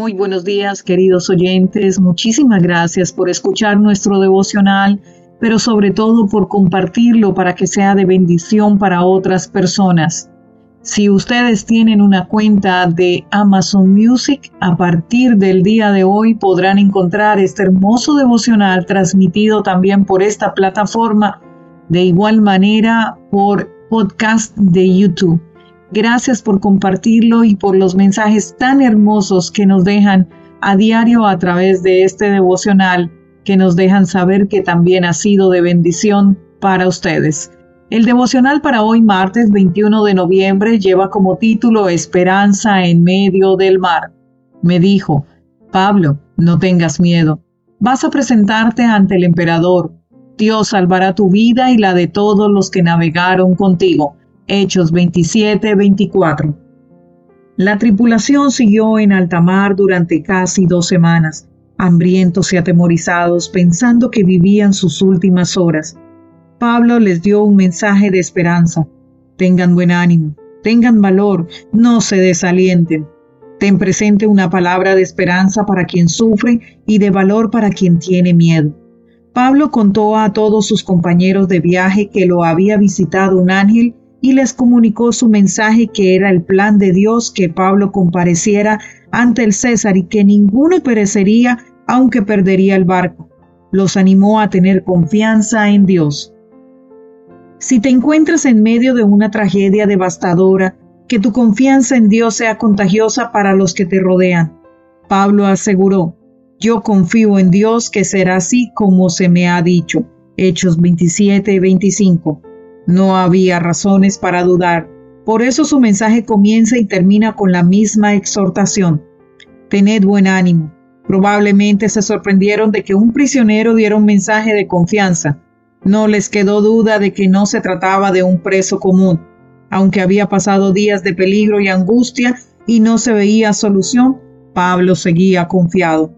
Muy buenos días, queridos oyentes. Muchísimas gracias por escuchar nuestro devocional, pero sobre todo por compartirlo para que sea de bendición para otras personas. Si ustedes tienen una cuenta de Amazon Music, a partir del día de hoy podrán encontrar este hermoso devocional transmitido también por esta plataforma, de igual manera por podcast de YouTube. Gracias por compartirlo y por los mensajes tan hermosos que nos dejan a diario a través de este devocional, que nos dejan saber que también ha sido de bendición para ustedes. El devocional para hoy, martes 21 de noviembre, lleva como título Esperanza en medio del mar. Me dijo, Pablo, no tengas miedo. Vas a presentarte ante el emperador. Dios salvará tu vida y la de todos los que navegaron contigo. Hechos 27-24. La tripulación siguió en alta mar durante casi dos semanas, hambrientos y atemorizados, pensando que vivían sus últimas horas. Pablo les dio un mensaje de esperanza. Tengan buen ánimo, tengan valor, no se desalienten. Ten presente una palabra de esperanza para quien sufre y de valor para quien tiene miedo. Pablo contó a todos sus compañeros de viaje que lo había visitado un ángel y les comunicó su mensaje que era el plan de Dios que Pablo compareciera ante el César y que ninguno perecería aunque perdería el barco. Los animó a tener confianza en Dios. Si te encuentras en medio de una tragedia devastadora, que tu confianza en Dios sea contagiosa para los que te rodean. Pablo aseguró, yo confío en Dios que será así como se me ha dicho. Hechos 27 y 25. No había razones para dudar. Por eso su mensaje comienza y termina con la misma exhortación. Tened buen ánimo. Probablemente se sorprendieron de que un prisionero diera un mensaje de confianza. No les quedó duda de que no se trataba de un preso común. Aunque había pasado días de peligro y angustia y no se veía solución, Pablo seguía confiado.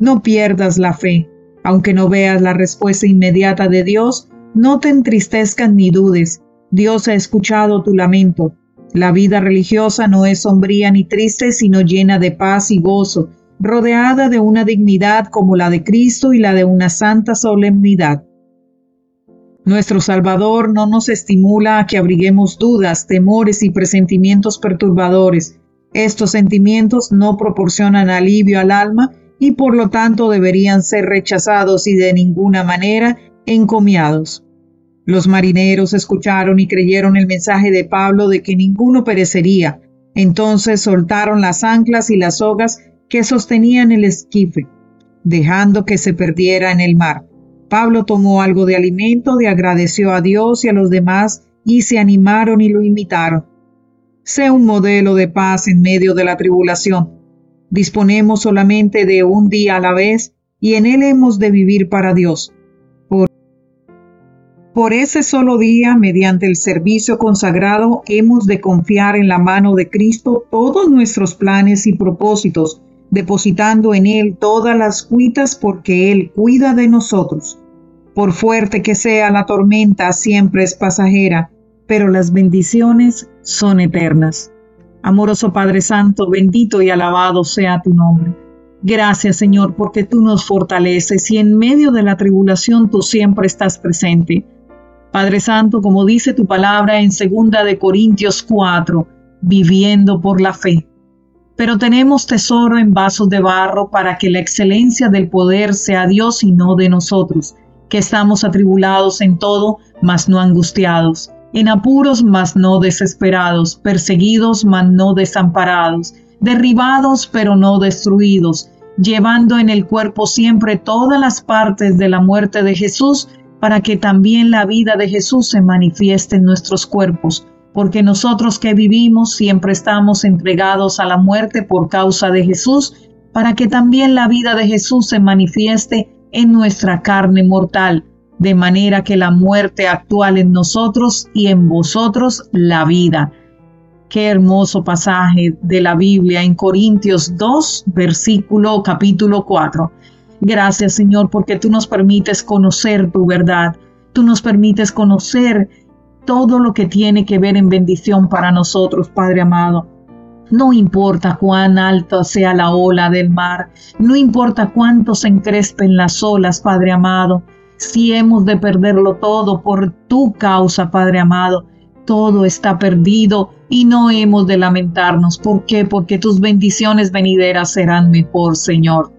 No pierdas la fe. Aunque no veas la respuesta inmediata de Dios, no te entristezcan ni dudes. Dios ha escuchado tu lamento. La vida religiosa no es sombría ni triste, sino llena de paz y gozo, rodeada de una dignidad como la de Cristo y la de una santa solemnidad. Nuestro Salvador no nos estimula a que abriguemos dudas, temores y presentimientos perturbadores. Estos sentimientos no proporcionan alivio al alma y por lo tanto deberían ser rechazados y de ninguna manera encomiados. Los marineros escucharon y creyeron el mensaje de Pablo de que ninguno perecería. Entonces soltaron las anclas y las sogas que sostenían el esquife, dejando que se perdiera en el mar. Pablo tomó algo de alimento, le agradeció a Dios y a los demás y se animaron y lo imitaron. Sé un modelo de paz en medio de la tribulación. Disponemos solamente de un día a la vez y en él hemos de vivir para Dios. Por ese solo día, mediante el servicio consagrado, hemos de confiar en la mano de Cristo todos nuestros planes y propósitos, depositando en Él todas las cuitas porque Él cuida de nosotros. Por fuerte que sea la tormenta, siempre es pasajera, pero las bendiciones son eternas. Amoroso Padre Santo, bendito y alabado sea tu nombre. Gracias Señor porque tú nos fortaleces y en medio de la tribulación tú siempre estás presente. Padre Santo, como dice tu palabra en segunda de Corintios 4, viviendo por la fe. Pero tenemos tesoro en vasos de barro para que la excelencia del poder sea Dios y no de nosotros, que estamos atribulados en todo, mas no angustiados, en apuros, mas no desesperados, perseguidos, mas no desamparados, derribados, pero no destruidos, llevando en el cuerpo siempre todas las partes de la muerte de Jesús, para que también la vida de Jesús se manifieste en nuestros cuerpos, porque nosotros que vivimos siempre estamos entregados a la muerte por causa de Jesús, para que también la vida de Jesús se manifieste en nuestra carne mortal, de manera que la muerte actual en nosotros y en vosotros la vida. Qué hermoso pasaje de la Biblia en Corintios 2, versículo capítulo 4. Gracias Señor porque tú nos permites conocer tu verdad, tú nos permites conocer todo lo que tiene que ver en bendición para nosotros, Padre amado. No importa cuán alta sea la ola del mar, no importa cuánto se encrespen las olas, Padre amado, si hemos de perderlo todo por tu causa, Padre amado, todo está perdido y no hemos de lamentarnos. ¿Por qué? Porque tus bendiciones venideras serán mejor, Señor.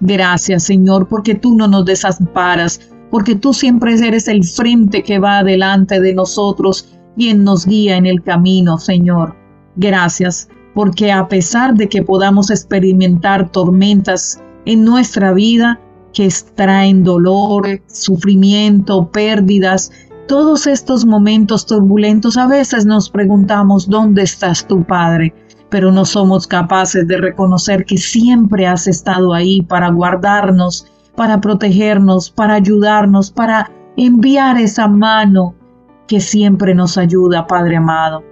Gracias, Señor, porque tú no nos desamparas, porque tú siempre eres el frente que va delante de nosotros, quien nos guía en el camino, Señor. Gracias, porque a pesar de que podamos experimentar tormentas en nuestra vida, que traen dolor, sufrimiento, pérdidas, todos estos momentos turbulentos a veces nos preguntamos, ¿dónde estás tu Padre? Pero no somos capaces de reconocer que siempre has estado ahí para guardarnos, para protegernos, para ayudarnos, para enviar esa mano que siempre nos ayuda, Padre amado.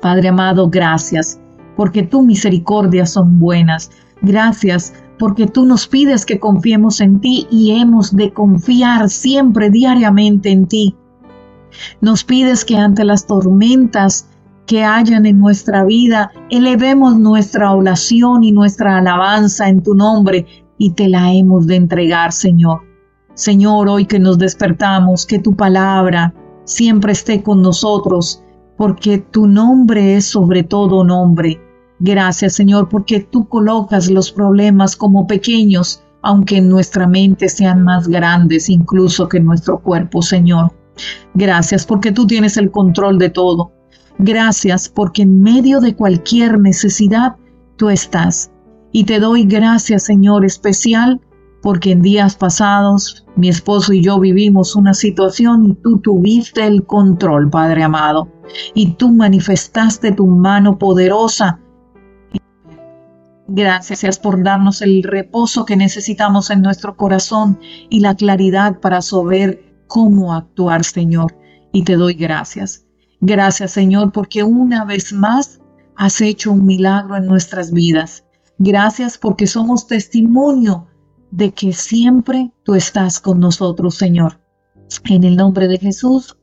Padre amado, gracias, porque tu misericordias son buenas. Gracias porque tú nos pides que confiemos en ti y hemos de confiar siempre, diariamente en ti. Nos pides que ante las tormentas que hayan en nuestra vida, elevemos nuestra oración y nuestra alabanza en tu nombre y te la hemos de entregar, Señor. Señor, hoy que nos despertamos, que tu palabra siempre esté con nosotros, porque tu nombre es sobre todo nombre. Gracias, Señor, porque tú colocas los problemas como pequeños, aunque en nuestra mente sean más grandes incluso que nuestro cuerpo, Señor. Gracias porque tú tienes el control de todo. Gracias porque en medio de cualquier necesidad tú estás. Y te doy gracias, Señor, especial porque en días pasados mi esposo y yo vivimos una situación y tú tuviste el control, Padre amado, y tú manifestaste tu mano poderosa. Gracias por darnos el reposo que necesitamos en nuestro corazón y la claridad para saber cómo actuar, Señor, y te doy gracias. Gracias, Señor, porque una vez más has hecho un milagro en nuestras vidas. Gracias porque somos testimonio de que siempre tú estás con nosotros, Señor. En el nombre de Jesús